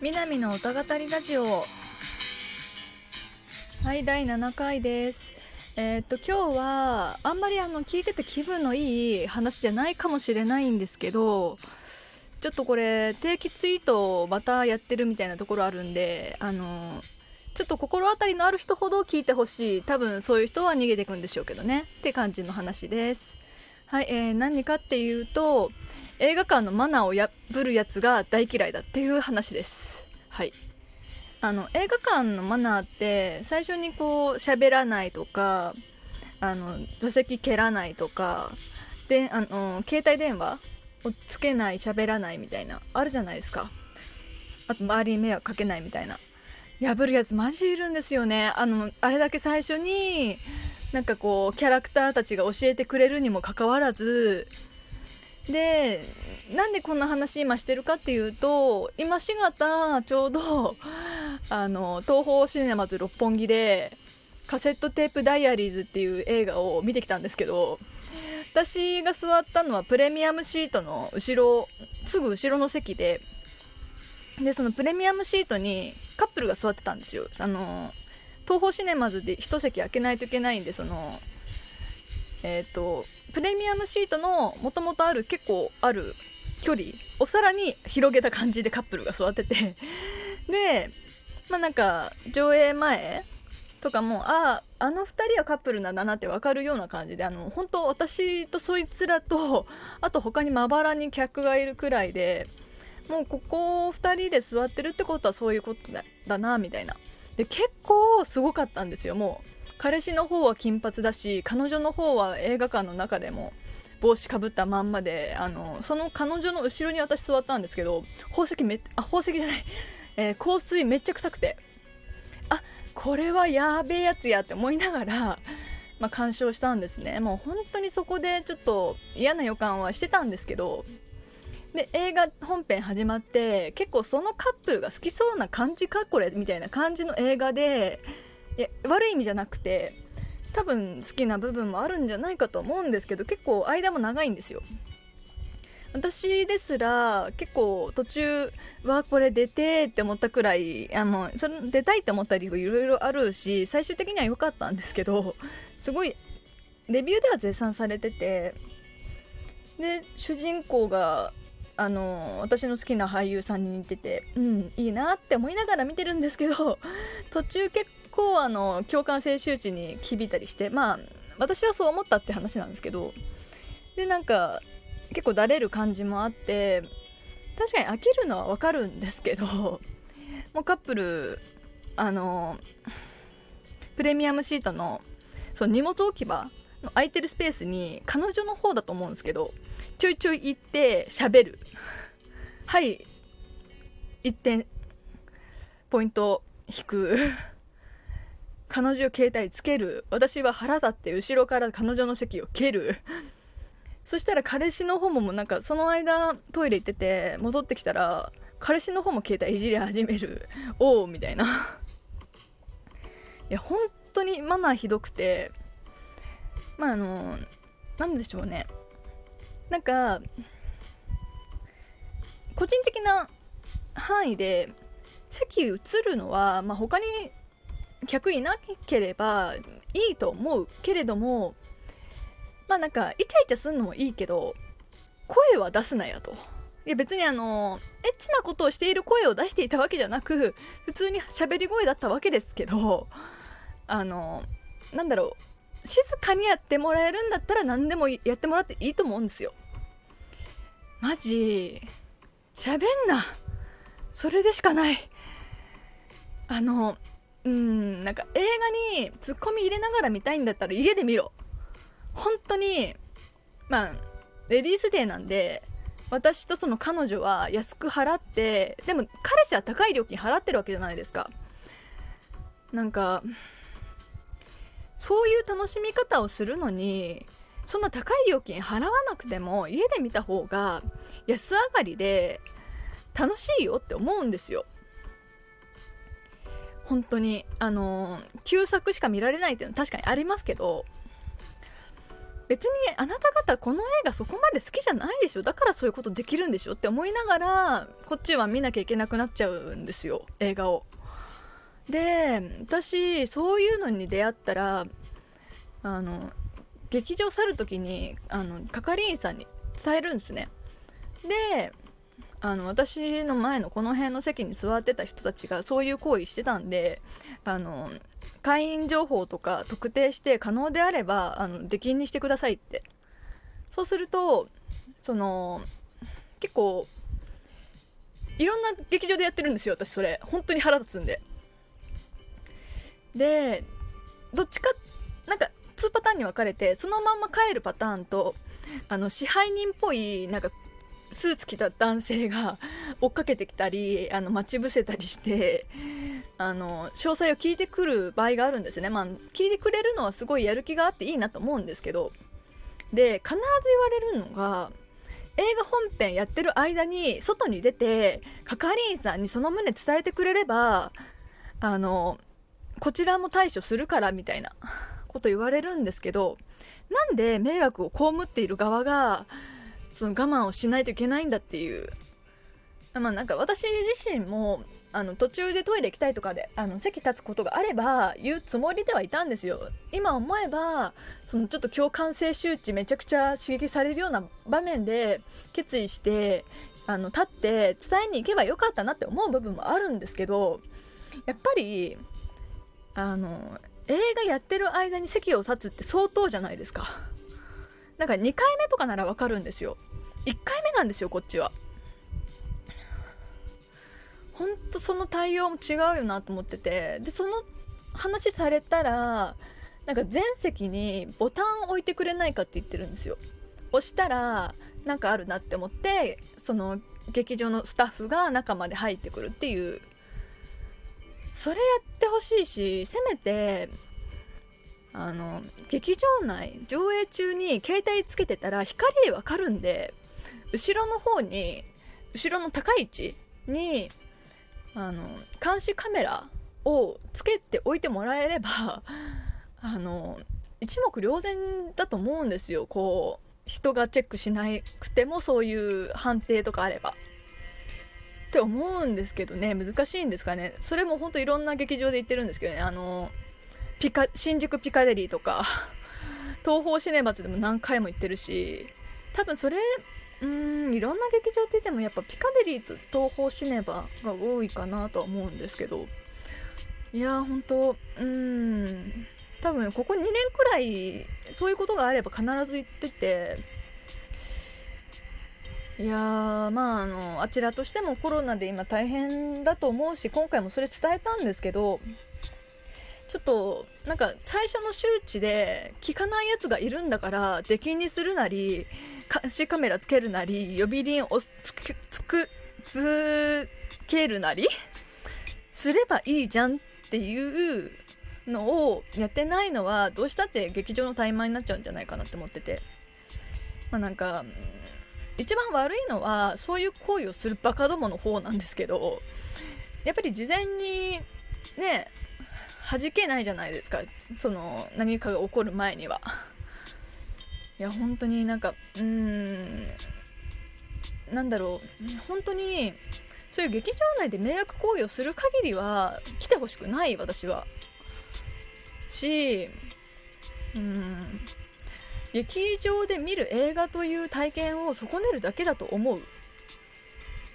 南の歌語りラジオ。はい第7回です。えー、っと今日はあんまりあの聞いてて気分のいい話じゃないかもしれないんですけどちょっとこれ定期ツイートをまたやってるみたいなところあるんであのちょっと心当たりのある人ほど聞いてほしい。多分そういう人は逃げていくんでしょうけどね。って感じの話です。はい、えー、何かっていうと映画館のマナーを破るやつが大嫌いだっていう話です。はい。あの映画館のマナーって最初にこう喋らないとかあの座席蹴らないとかであの携帯電話をつけない喋らないみたいなあるじゃないですか。あと周りに迷惑かけないみたいな。破るやつマジいるんですよね。あのあれだけ最初になんかこうキャラクターたちが教えてくれるにもかかわらずでなんでこんな話今してるかっていうと今しがたちょうど あの東宝シネマズ六本木でカセットテープダイアリーズっていう映画を見てきたんですけど私が座ったのはプレミアムシートの後ろすぐ後ろの席ででそのプレミアムシートにカップルが座ってたんですよ。あの東宝シネマズで1席開けないといけないんでそのえっ、ー、とプレミアムシートのもともとある結構ある距離をさらに広げた感じでカップルが座ってて。でまあなんか上映前とかもあああの2人はカップルなんだなって分かるような感じであの本当私とそいつらとあと他にまばらに客がいるくらいでもうここ2人で座ってるってことはそういうことだだなみたいな。で結構すごかったんですよ。もう彼氏の方は金髪だし彼女の方は映画館の中でも帽子かぶったまんまであのその彼女の後ろに私座ったんですけど宝石めあ宝石じゃない、えー、香水めっちゃ臭くて。あこれはやべえやつやって思いながら、まあ、鑑賞したんですね。もう本当にそこでちょっと嫌な予感はしてたんですけどで映画本編始まって結構そのカップルが好きそうな感じかこれみたいな感じの映画でいや悪い意味じゃなくて多分好きな部分もあるんじゃないかと思うんですけど結構間も長いんですよ。私ですら結構途中はこれ出てって思ったくらいあのその出たいって思った理由いろいろあるし最終的には良かったんですけどすごいレビューでは絶賛されててで主人公があの私の好きな俳優さんに似ててうんいいなって思いながら見てるんですけど 途中結構あの共感性周知に響いたりしてまあ私はそう思ったって話なんですけどでなんか結構だれる感じもあって確かに飽きるのはわかるんですけど もうカップルあのプレミアムシートのその荷物置き場の空いてるスペースに彼女の方だと思うんですけどちょいちょい行って喋る。はい。1点ポイント引く。彼女携帯つける。私は腹立って後ろから彼女の席を蹴る。そしたら彼氏の方もなんかその間トイレ行ってて戻ってきたら彼氏の方も携帯いじり始める。おおみたいな。いや本当にマナーひどくて。まああの何でしょうね。なんか個人的な範囲で席移るのは、まあ、他に客いなければいいと思うけれどもまあなんかイチャイチャすんのもいいけど声は出すなやと。いや別にあのエッチなことをしている声を出していたわけじゃなく普通に喋り声だったわけですけどあのなんだろう静かにやってもらえるんだったら何でもやってもらっていいと思うんですよ。マジ喋んな。それでしかない。あのうんなんか映画にツッコミ入れながら見たいんだったら家で見ろ。本当にまあレディースデーなんで私とその彼女は安く払ってでも彼氏は高い料金払ってるわけじゃないですか。なんかそういう楽しみ方をするのにそんな高い料金払わなくても家で見た方が安上がりで楽しいよって思うんですよ本当にあの旧作しか見られないっていうのは確かにありますけど別にあなた方この映画そこまで好きじゃないでしょだからそういうことできるんでしょって思いながらこっちは見なきゃいけなくなっちゃうんですよ映画を。で私そういうのに出会ったらあの劇場去る時にあの係員さんに伝えるんですね。であの私の前のこの辺の席に座ってた人たちがそういう行為してたんであの会員情報とか特定して可能であればあの出禁にしてくださいって。そうするとその結構いろんな劇場でやってるんですよ私それ。本当に腹立つんで。でどっちかなんか2パターンに分かれてそのまんま帰るパターンとあの支配人っぽいなんかスーツ着た男性が 追っかけてきたりあの待ち伏せたりしてあの詳細を聞いてくる場合があるんですね。まあ聞いてくれるのはすごいやる気があっていいなと思うんですけど。で必ず言われるのが映画本編やってる間に外に出て係員さんにその旨伝えてくれればあのこちらも対処するからみたいなこと言われるんですけどなんで迷惑を被っている側がその我慢をしないといけないんだっていうまあなんか私自身もあの途中でトイレ行きたいとかであの席立つことがあれば言うつもりではいたんですよ。今思えばそのちょっと共感性周知めちゃくちゃ刺激されるような場面で決意してあの立って伝えに行けばよかったなって思う部分もあるんですけどやっぱりあの映画やってる間に席を立つって相当じゃないですか。なんか2回目とかならわかるんですよ。1回目なんですよこっちは。ほんとその対応も違うよなと思ってて。でその話されたらなんか全席にボタン置いてくれないかって言ってるんですよ。押したらなんかあるなって思ってその劇場のスタッフが中まで入ってくるっていうそれやってほしいしせめてあの劇場内上映中に携帯つけてたら光でわかるんで後ろの方に後ろの高い位置にあの監視カメラをつけておいてもらえればあの一目瞭然だと思うんですよこう人がチェックしなくてもそういう判定とかあれば。って思うんですけどね難しいんですかね。それもほんといろんな劇場で言ってるんですけどね。あのピカ新宿ピカデリーとか 東宝シネマズでも何回も行ってるし多分それうんいろんな劇場って言ってもやっぱピカデリーと東宝シネマが多いかなとは思うんですけど。いやー本当うん。多分ここ2年くらいそういうことがあれば必ず言ってていやまああのあちらとしてもコロナで今大変だと思うし今回もそれ伝えたんですけどちょっとなんか最初の周知で聞かないやつがいるんだから出禁にするなり監視カメラつけるなり呼び鈴をつくつくつけるなりすればいいじゃんっていうのをやってないのはどうしたって劇場の怠慢になっちゃうんじゃないかなって思ってて。まあなんか一番悪いのはそういう行為をするバカどもの方なんですけどやっぱり事前にね弾けないじゃないですか。その何かが起こる前には。いや本当になんかうーんなんだろう。本当にそういう劇場内で迷惑行為をする限りは来てほしくない私は。しうん劇場で見る映画という体験を損ねるだけだと思う。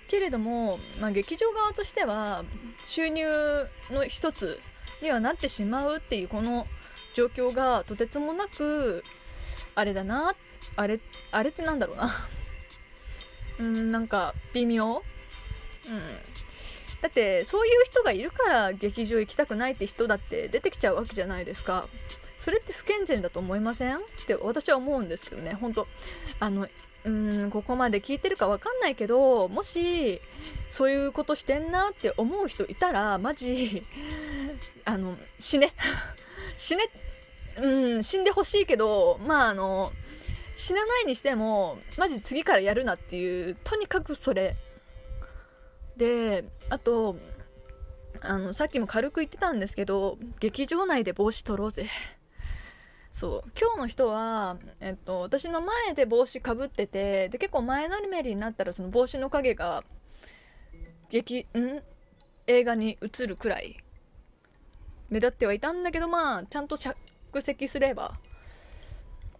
けれども、まあ、劇場側としては収入の一つにはなってしまうっていうこの状況がとてつもなくあれだなあれあれってなんだろうな。うんなんか微妙。うん。だってそういう人がいるから劇場行きたくないって人だって出てきちゃうわけじゃないですか。それって不健全だと思いません？って私は思うんですけどね本当。あのうんここまで聞いてるか分かんないけどもしそういうことしてんなって思う人いたらマジ あの死ね。死ねうん死んでほしいけどまああの死なないにしてもマジ次からやるなっていうとにかくそれ。であとあのさっきも軽く言ってたんですけど劇場内で帽子取ろうぜ。そう。今日の人は、えっと、私の前で帽子かぶっててで結構前のめりになったらその帽子の影が劇ん？映画に映るくらい目立ってはいたんだけどまあちゃんと着席すれば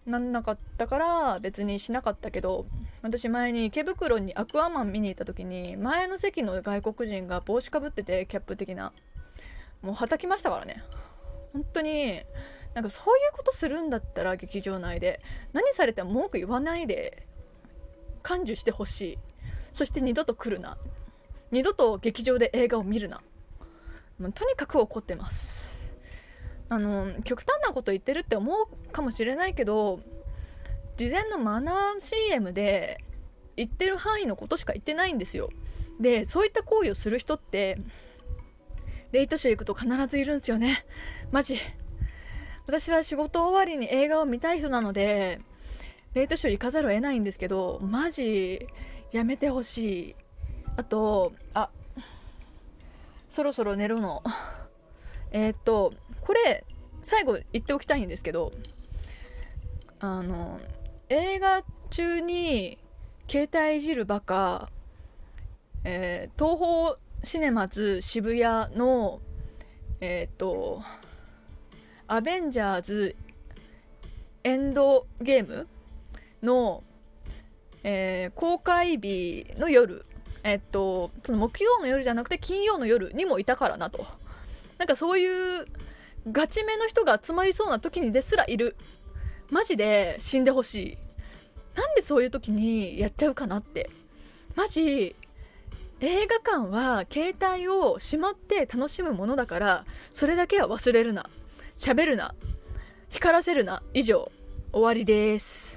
なんなかったから別にしなかったけど私前に池袋にアクアマン見に行った時に前の席の外国人が帽子かぶっててキャップ的な。もうはたきましたからね。本当になんかそういうことするんだったら劇場内で何されても文句言わないで感受してほしい。そして二度と来るな。二度と劇場で映画を見るな。もうとにかく怒ってます。あの極端なこと言ってるって思うかもしれないけど事前のマナー CM で言ってる範囲のことしか言ってないんですよ。でそういった行為をする人ってレイトショー行くと必ずいるんですよね。マジ。私は仕事終わりに映画を見たい人なのでレイトショー行かざるを得ないんですけどマジやめてほしい。あとあそろそろ寝るの。え、っとこれ最後言っておきたいんですけどあの映画中に携帯いじるバカ、えー、東宝シネマズ渋谷のえっ、とアベンジャーズエンドゲームの、えー、公開日の夜えっとその木曜の夜じゃなくて金曜の夜にもいたからなと。なんかそういうガチめの人が集まりそうな時にですらいる。マジで死んでほしい。なんでそういう時にやっちゃうかなって。マジ映画館は携帯をしまって楽しむものだからそれだけは忘れるな。喋るな。光らせるな。以上。終わりです。